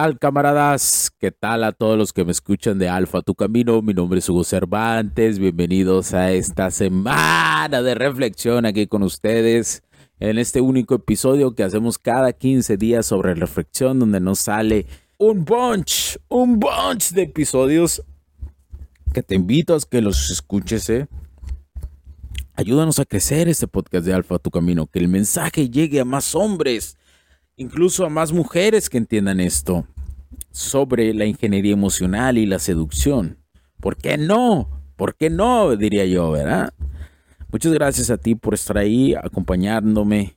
Tal, camaradas? ¿Qué tal a todos los que me escuchan de Alfa Tu Camino? Mi nombre es Hugo Cervantes. Bienvenidos a esta semana de reflexión aquí con ustedes. En este único episodio que hacemos cada 15 días sobre reflexión, donde nos sale un bunch, un bunch de episodios que te invito a que los escuches. ¿eh? Ayúdanos a crecer este podcast de Alfa Tu Camino, que el mensaje llegue a más hombres incluso a más mujeres que entiendan esto sobre la ingeniería emocional y la seducción. ¿Por qué no? ¿Por qué no? Diría yo, ¿verdad? Muchas gracias a ti por estar ahí acompañándome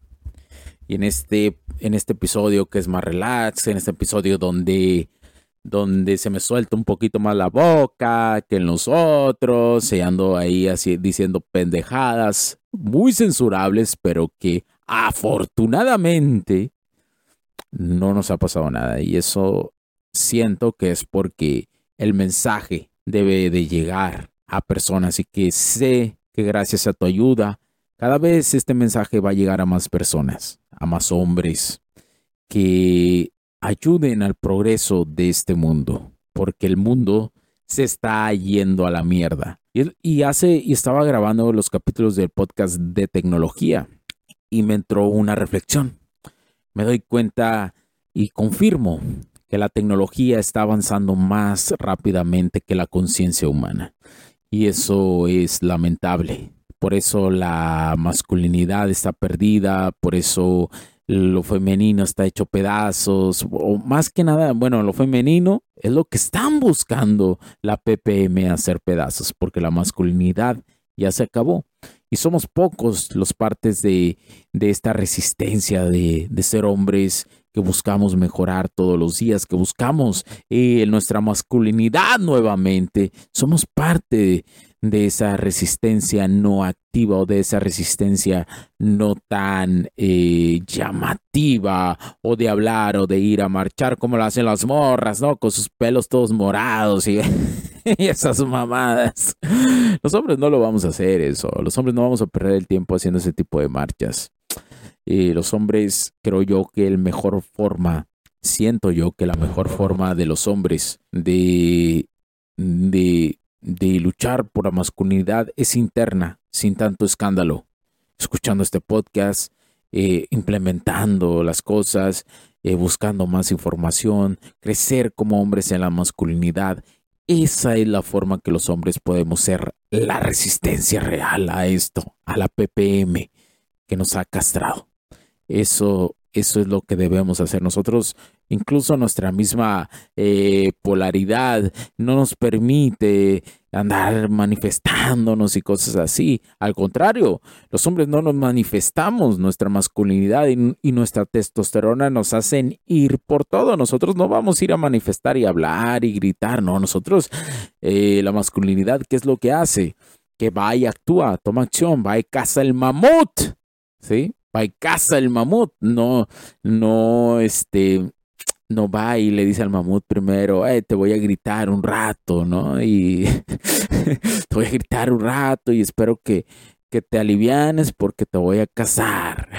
y en este, en este episodio que es más relax, en este episodio donde, donde se me suelta un poquito más la boca que en los otros, y ando ahí así diciendo pendejadas muy censurables, pero que afortunadamente no nos ha pasado nada. Y eso siento que es porque el mensaje debe de llegar a personas y que sé que gracias a tu ayuda, cada vez este mensaje va a llegar a más personas, a más hombres que ayuden al progreso de este mundo, porque el mundo se está yendo a la mierda. Y, hace, y estaba grabando los capítulos del podcast de tecnología y me entró una reflexión me doy cuenta y confirmo que la tecnología está avanzando más rápidamente que la conciencia humana. Y eso es lamentable. Por eso la masculinidad está perdida, por eso lo femenino está hecho pedazos, o más que nada, bueno, lo femenino es lo que están buscando la PPM hacer pedazos, porque la masculinidad ya se acabó. Y somos pocos los partes de, esta resistencia de, ser hombres que buscamos mejorar todos los días, que buscamos eh, nuestra masculinidad nuevamente. Somos parte de esa resistencia no activa o de esa resistencia no tan eh, llamativa o de hablar o de ir a marchar como lo hacen las morras, ¿no? Con sus pelos todos morados y, esas mamadas. Los hombres no lo vamos a hacer eso. Los hombres no vamos a perder el tiempo haciendo ese tipo de marchas. Y los hombres, creo yo que el mejor forma, siento yo que la mejor forma de los hombres de, de de luchar por la masculinidad es interna, sin tanto escándalo. Escuchando este podcast, eh, implementando las cosas, eh, buscando más información, crecer como hombres en la masculinidad. Esa es la forma que los hombres podemos ser la resistencia real a esto, a la PPM que nos ha castrado. Eso eso es lo que debemos hacer nosotros. Incluso nuestra misma eh, polaridad no nos permite andar manifestándonos y cosas así. Al contrario, los hombres no nos manifestamos nuestra masculinidad y, nuestra testosterona nos hacen ir por todo. Nosotros no vamos a ir a manifestar y hablar y gritar, no. Nosotros, eh, la masculinidad, ¿qué es lo que hace? Que va y actúa, toma acción, va y caza el mamut, ¿sí? va y caza el mamut, no, no, este, no va y le dice al mamut primero, eh, te voy a gritar un rato, ¿no? Y te voy a gritar un rato y espero que, que te alivianes porque te voy a cazar.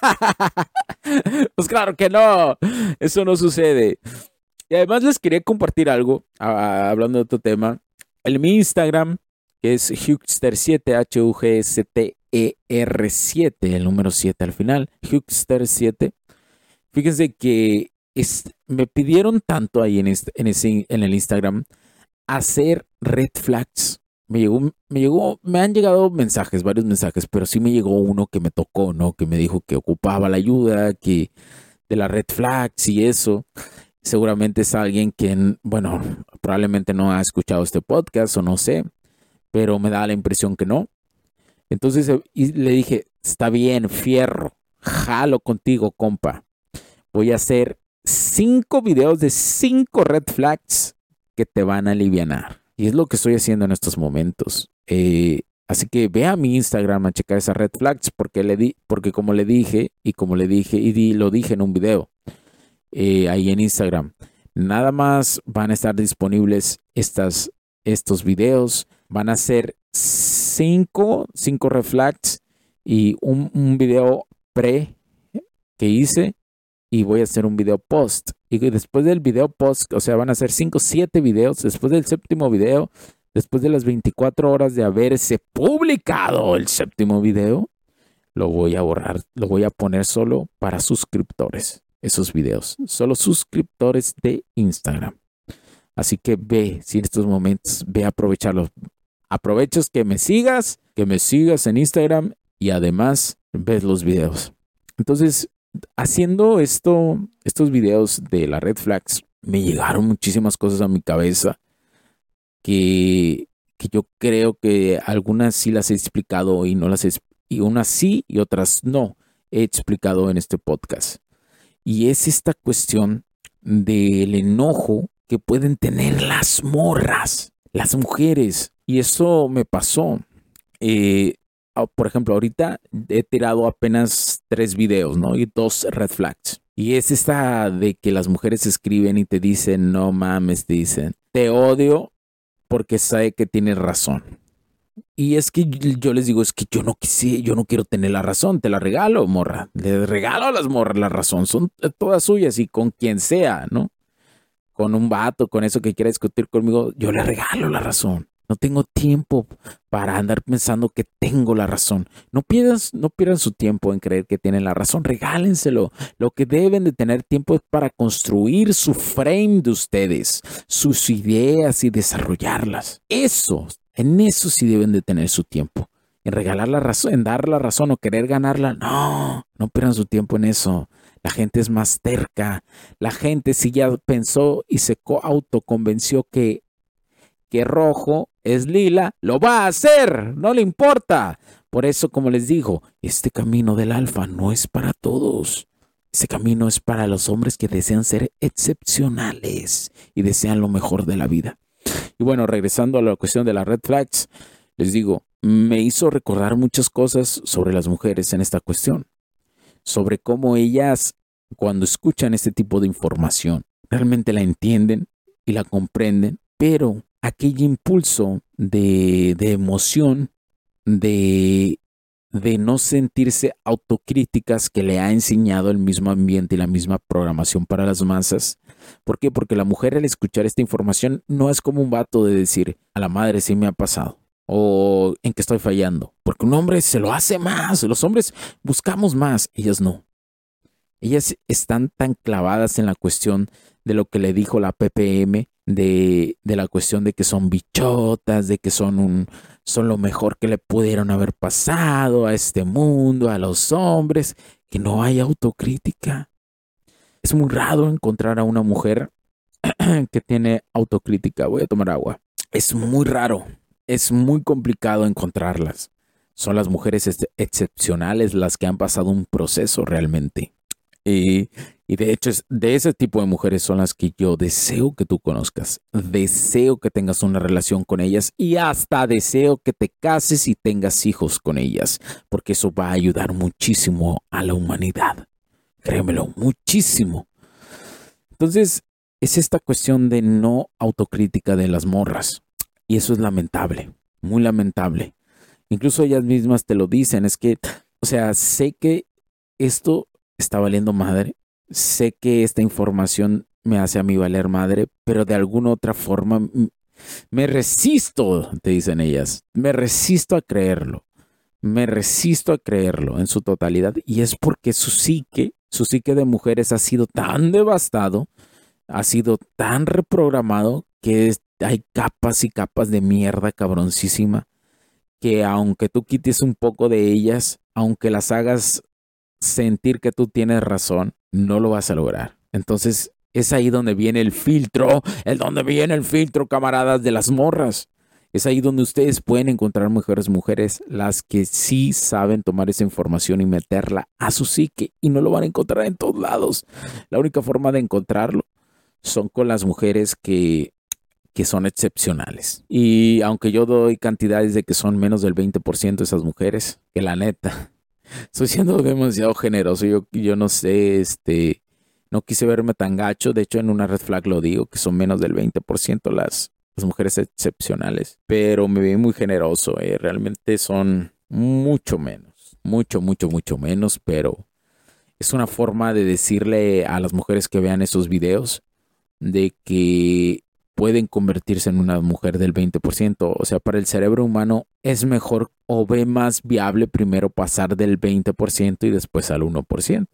pues claro que no, eso no sucede. Y además les quería compartir algo, hablando de otro tema. En mi Instagram, que es Hugster7, H-U-G-S-T-E-R-7, el número 7 al final, Hugster7. Fíjense que me pidieron tanto ahí en, el Instagram hacer red flags me llegó, me llegó, me han llegado mensajes, varios mensajes, pero sí me llegó uno que me tocó, ¿no? Que me dijo que ocupaba la ayuda, que de la red flags y eso. Seguramente es alguien que, bueno, probablemente no ha escuchado este podcast o no sé, pero me da la impresión que no. Entonces y le dije, está bien, fierro, jalo contigo, compa. Voy a hacer cinco videos de cinco red flags que te van a aliviar. Y es lo que estoy haciendo en estos momentos. Eh, así que ve a mi Instagram a checar esas red flags porque, le di, porque como le dije y como le dije y lo dije en un video eh, ahí en Instagram, nada más van a estar disponibles estas, estos videos. Van a ser cinco, cinco red flags y un, un video pre que hice y voy a hacer un video post. Y después del video post, o sea, van a ser 5, 7 videos. Después del séptimo video, después de las 24 horas de haberse publicado el séptimo video, lo voy a borrar. Lo voy a poner solo para suscriptores. Esos videos. Solo suscriptores de Instagram. Así que ve, si en estos momentos, ve a aprovecharlos. Aprovechas que me sigas, que me sigas en Instagram y además ves los videos. Entonces, haciendo esto, estos videos de la Red Flags, me llegaron muchísimas cosas a mi cabeza que, que yo creo que algunas sí las he explicado y no las he, y unas sí y otras no he explicado en este podcast. Y es esta cuestión del enojo que pueden tener las morras, las mujeres. Y eso me pasó. Eh, por ejemplo, ahorita he tirado apenas tres videos, ¿no? Y dos red flags. Y es esta de que las mujeres escriben y te dicen, no mames, dicen, te odio porque sabe que tienes razón. Y es que yo les digo, es que yo no quise, yo no quiero tener la razón, te la regalo, morra. Le regalo a las morras la razón, son todas suyas y con quien sea, ¿no? Con un vato, con eso que quiera discutir conmigo, yo le regalo la razón. No tengo tiempo para andar pensando que tengo la razón. No pierdan, no pierdan su tiempo en creer que tienen la razón. Regálenselo. Lo que deben de tener tiempo es para construir su frame de ustedes, sus ideas y desarrollarlas. Eso, en eso sí deben de tener su tiempo. En regalar la razón, en dar la razón o querer ganarla. No, no pierdan su tiempo en eso. La gente es más terca. La gente si ya pensó y se autoconvenció que que rojo es lila, lo va a hacer, no le importa. Por eso, como les digo, este camino del alfa no es para todos. Este camino es para los hombres que desean ser excepcionales y desean lo mejor de la vida. Y bueno, regresando a la cuestión de las red flags, les digo, me hizo recordar muchas cosas sobre las mujeres en esta cuestión, sobre cómo ellas, cuando escuchan este tipo de información, realmente la entienden y la comprenden, pero aquel impulso de, emoción, de, de no sentirse autocríticas que le ha enseñado el mismo ambiente y la misma programación para las masas. ¿Por qué? Porque la mujer al escuchar esta información no es como un vato de decir, a la madre sí me ha pasado o en que estoy fallando. Porque un hombre se lo hace más, los hombres buscamos más, ellas no. Ellas están tan clavadas en la cuestión de lo que le dijo la PPM, de, de, la cuestión de que son bichotas, de que son, un, son lo mejor que le pudieron haber pasado a este mundo, a los hombres, que no hay autocrítica. Es muy raro encontrar a una mujer que tiene autocrítica. Voy a tomar agua. Es muy raro, es muy complicado encontrarlas. Son las mujeres excepcionales las que han pasado un proceso realmente. Y, de hecho, de ese tipo de mujeres son las que yo deseo que tú conozcas. Deseo que tengas una relación con ellas y hasta deseo que te cases y tengas hijos con ellas, porque eso va a ayudar muchísimo a la humanidad. Créemelo, muchísimo. Entonces, es esta cuestión de no autocrítica de las morras. Y eso es lamentable, muy lamentable. Incluso ellas mismas te lo dicen, es que, o sea, sé que esto está valiendo madre. Sé que esta información me hace a mí valer madre, pero de alguna otra forma me resisto, te dicen ellas, me resisto a creerlo. Me resisto a creerlo en su totalidad y es porque su psique, su psique de mujeres ha sido tan devastado, ha sido tan reprogramado que hay capas y capas de mierda cabroncísima que aunque tú quites un poco de ellas, aunque las hagas sentir que tú tienes razón, no lo vas a lograr. Entonces es ahí donde viene el filtro, el donde viene el filtro, camaradas de las morras. Es ahí donde ustedes pueden encontrar mejores mujeres, las que sí saben tomar esa información y meterla a su psique y no lo van a encontrar en todos lados. La única forma de encontrarlo son con las mujeres que, que son excepcionales. Y aunque yo doy cantidades de que son menos del 20% esas mujeres, que la neta, estoy siendo demasiado generoso. Yo, yo no sé, este, no quise verme tan gacho. De hecho, en una red flag lo digo, que son menos del 20% las, mujeres excepcionales, pero me vi muy generoso, eh. realmente son mucho menos, mucho, mucho, mucho menos, pero es una forma de decirle a las mujeres que vean esos videos de que pueden convertirse en una mujer del 20%. O sea, para el cerebro humano es mejor o ve más viable primero pasar del 20% y después al 1%.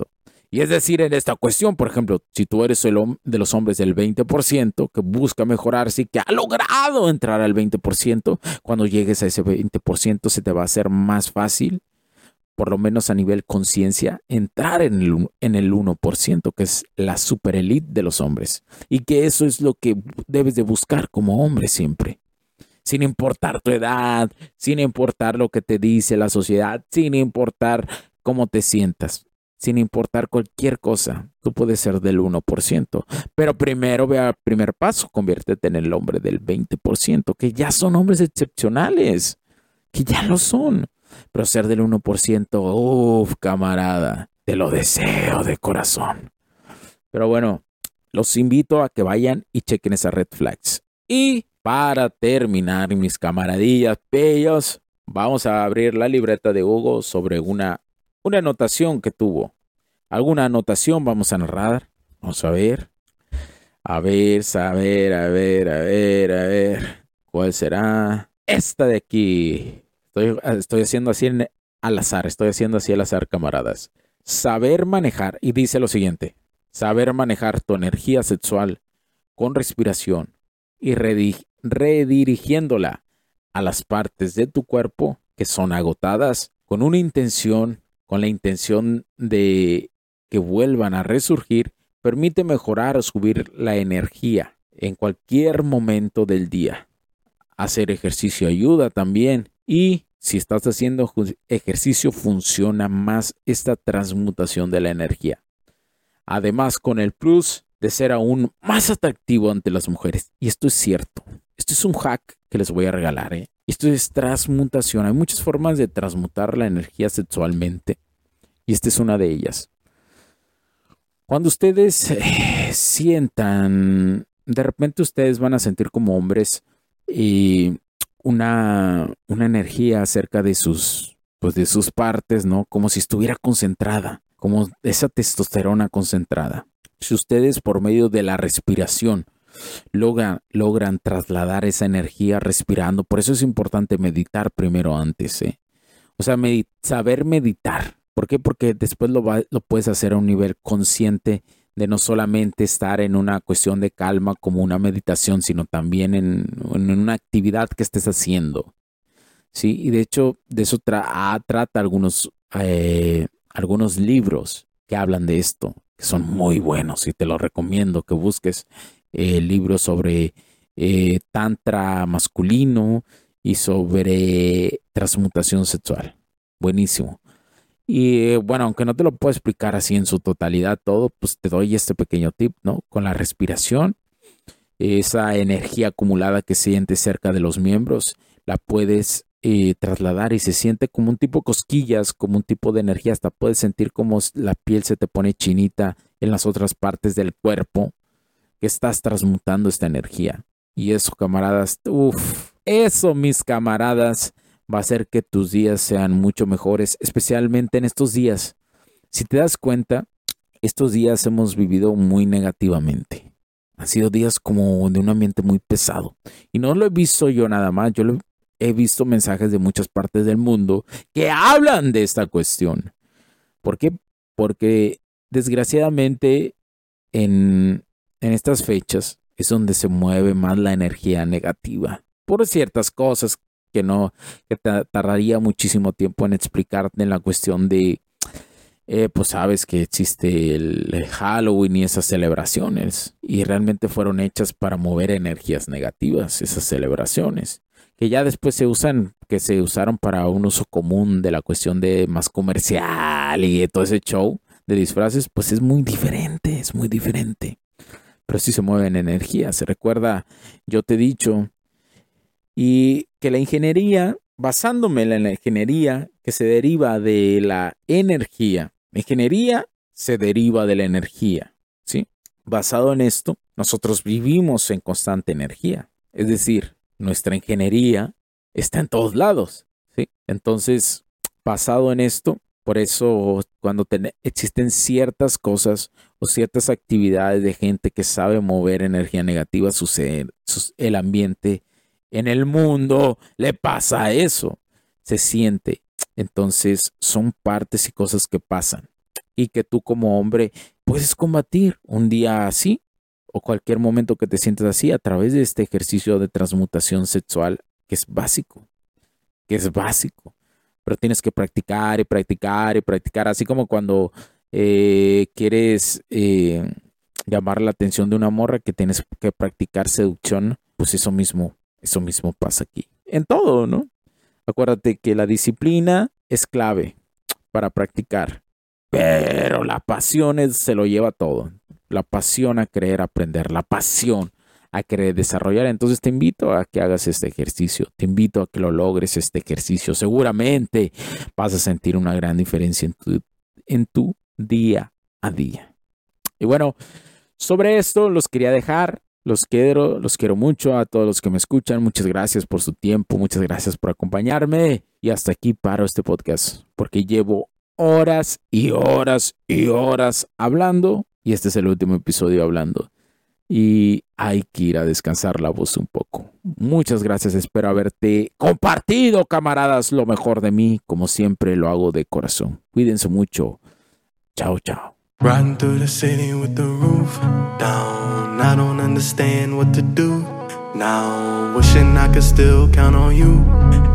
Y es decir, en esta cuestión, por ejemplo, si tú eres el de los hombres del 20% que busca mejorarse y que ha logrado entrar al 20%, cuando llegues a ese 20% se te va a hacer más fácil, por lo menos a nivel conciencia, entrar en el, en el 1%, que es la super elite de los hombres. Y que eso es lo que debes de buscar como hombre siempre sin importar tu edad, sin importar lo que te dice la sociedad, sin importar cómo te sientas sin importar cualquier cosa. Tú puedes ser del 1%, pero primero ve al primer paso, conviértete en el hombre del 20%, que ya son hombres excepcionales, que ya lo son. Pero ser del 1%, uff, camarada, te lo deseo de corazón. Pero bueno, los invito a que vayan y chequen esas red flags. Y para terminar, mis camaradillas bellos, vamos a abrir la libreta de Hugo sobre una una anotación que tuvo. ¿Alguna anotación vamos a narrar? Vamos a ver. A ver, a ver, a ver, a ver, a ver. ¿Cuál será? Esta de aquí. Estoy, estoy haciendo así al azar, estoy haciendo así al azar, camaradas. Saber manejar, y dice lo siguiente, saber manejar tu energía sexual con respiración y redirigiéndola a las partes de tu cuerpo que son agotadas con una intención con la intención de que vuelvan a resurgir, permite mejorar o subir la energía en cualquier momento del día. Hacer ejercicio ayuda también y si estás haciendo ejercicio funciona más esta transmutación de la energía. Además con el plus de ser aún más atractivo ante las mujeres. Y esto es cierto. Esto es un hack que les voy a regalar. ¿eh? Esto es transmutación. Hay muchas formas de transmutar la energía sexualmente y esta es una de ellas. Cuando ustedes eh, sientan, de repente ustedes van a sentir como hombres y una, una energía cerca de sus, pues de sus partes, ¿no? Como si estuviera concentrada, como esa testosterona concentrada. Si ustedes por medio de la respiración logran, logran trasladar esa energía respirando. Por eso es importante meditar primero antes. ¿eh? O sea, saber meditar. ¿Por qué? Porque después lo, lo puedes hacer a un nivel consciente de no solamente estar en una cuestión de calma como una meditación, sino también en, una actividad que estés haciendo. Sí, y de hecho de eso ah, trata algunos, eh, algunos libros que hablan de esto, que son muy buenos y te los recomiendo que busques eh, libros sobre eh, tantra masculino y sobre transmutación sexual. Buenísimo. Y eh, bueno, aunque no te lo puedo explicar así en su totalidad todo, pues te doy este pequeño tip, ¿no? Con la respiración, esa energía acumulada que sientes cerca de los miembros, la puedes trasladar y se siente como un tipo de cosquillas, como un tipo de energía, hasta puedes sentir como la piel se te pone chinita en las otras partes del cuerpo estás transmutando esta energía. Y eso, camaradas, uff, eso, mis camaradas, va a hacer que tus días sean mucho mejores, especialmente en estos días. Si te das cuenta, estos días hemos vivido muy negativamente. Han sido días como de un ambiente muy pesado. Y no lo he visto yo nada más, yo he visto mensajes de muchas partes del mundo que hablan de esta cuestión. ¿Por qué? Porque desgraciadamente en, en estas fechas es donde se mueve más la energía negativa. Por ciertas cosas que no, que tardaría muchísimo tiempo en explicarte en la cuestión de, eh, pues sabes que existe el, Halloween y esas celebraciones y realmente fueron hechas para mover energías negativas, esas celebraciones que ya después se usan, que se usaron para un uso común de la cuestión de más comercial y todo ese show de disfraces, pues es muy diferente, es muy diferente. Pero sí se mueven energías. Se recuerda, yo te he dicho y que la ingeniería, basándome en la ingeniería que se deriva de la energía, la ingeniería se deriva de la energía, ¿sí? Basado en esto, nosotros vivimos en constante energía, es decir, nuestra ingeniería está en todos lados, ¿sí? Entonces, basado en esto, por eso cuando existen ciertas cosas o ciertas actividades de gente que sabe mover energía negativa, sucede, el ambiente en el mundo le pasa eso, se siente. Entonces son partes y cosas que pasan. Y que tú como hombre puedes combatir un día así o cualquier momento que te sientas así a través de este ejercicio de transmutación sexual que es básico, que es básico, pero tienes que practicar y practicar y practicar, así como cuando eh, quieres eh, llamar la atención de una morra que tienes que practicar seducción, pues eso mismo eso mismo pasa aquí. En todo, ¿no? Acuérdate que la disciplina es clave para practicar, pero la pasión se lo lleva todo. La pasión a querer aprender, la pasión a querer desarrollar. Entonces te invito a que hagas este ejercicio, te invito a que lo logres este ejercicio. Seguramente vas a sentir una gran diferencia en tu día a día. Y bueno, sobre esto los quería dejar. Los quiero, los quiero mucho a todos los que me escuchan. Muchas gracias por su tiempo, muchas gracias por acompañarme. Y hasta aquí paro este podcast porque llevo horas y horas y horas hablando y este es el último episodio hablando. Y hay que ir a descansar la voz un poco. Muchas gracias, espero haberte compartido, camaradas, lo mejor de mí, como siempre lo hago de corazón. Cuídense mucho. Chao, chao. Through the city with the roof down. I don't understand what to do now. Wishing I could still count on you.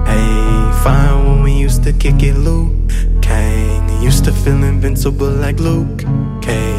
Hey, fine when we used to kick it, Luke Kane. Used to feel invincible like Luke Cage.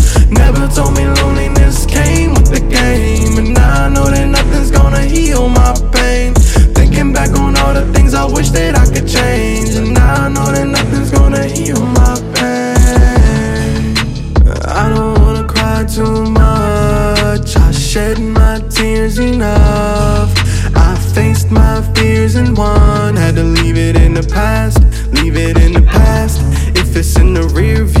Never told me loneliness came with the game. And now I know that nothing's gonna heal my pain. Thinking back on all the things I wish that I could change. And now I know that nothing's gonna heal my pain. I don't wanna cry too much. I shed my tears enough. I faced my fears and won. Had to leave it in the past, leave it in the past. If it's in the rear view,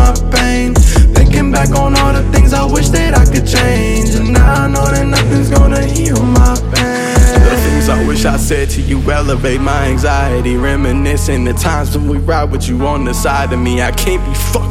gonna heal my pain The things I wish I said to you elevate my anxiety. Reminiscing the times when we ride with you on the side of me. I can't be fucked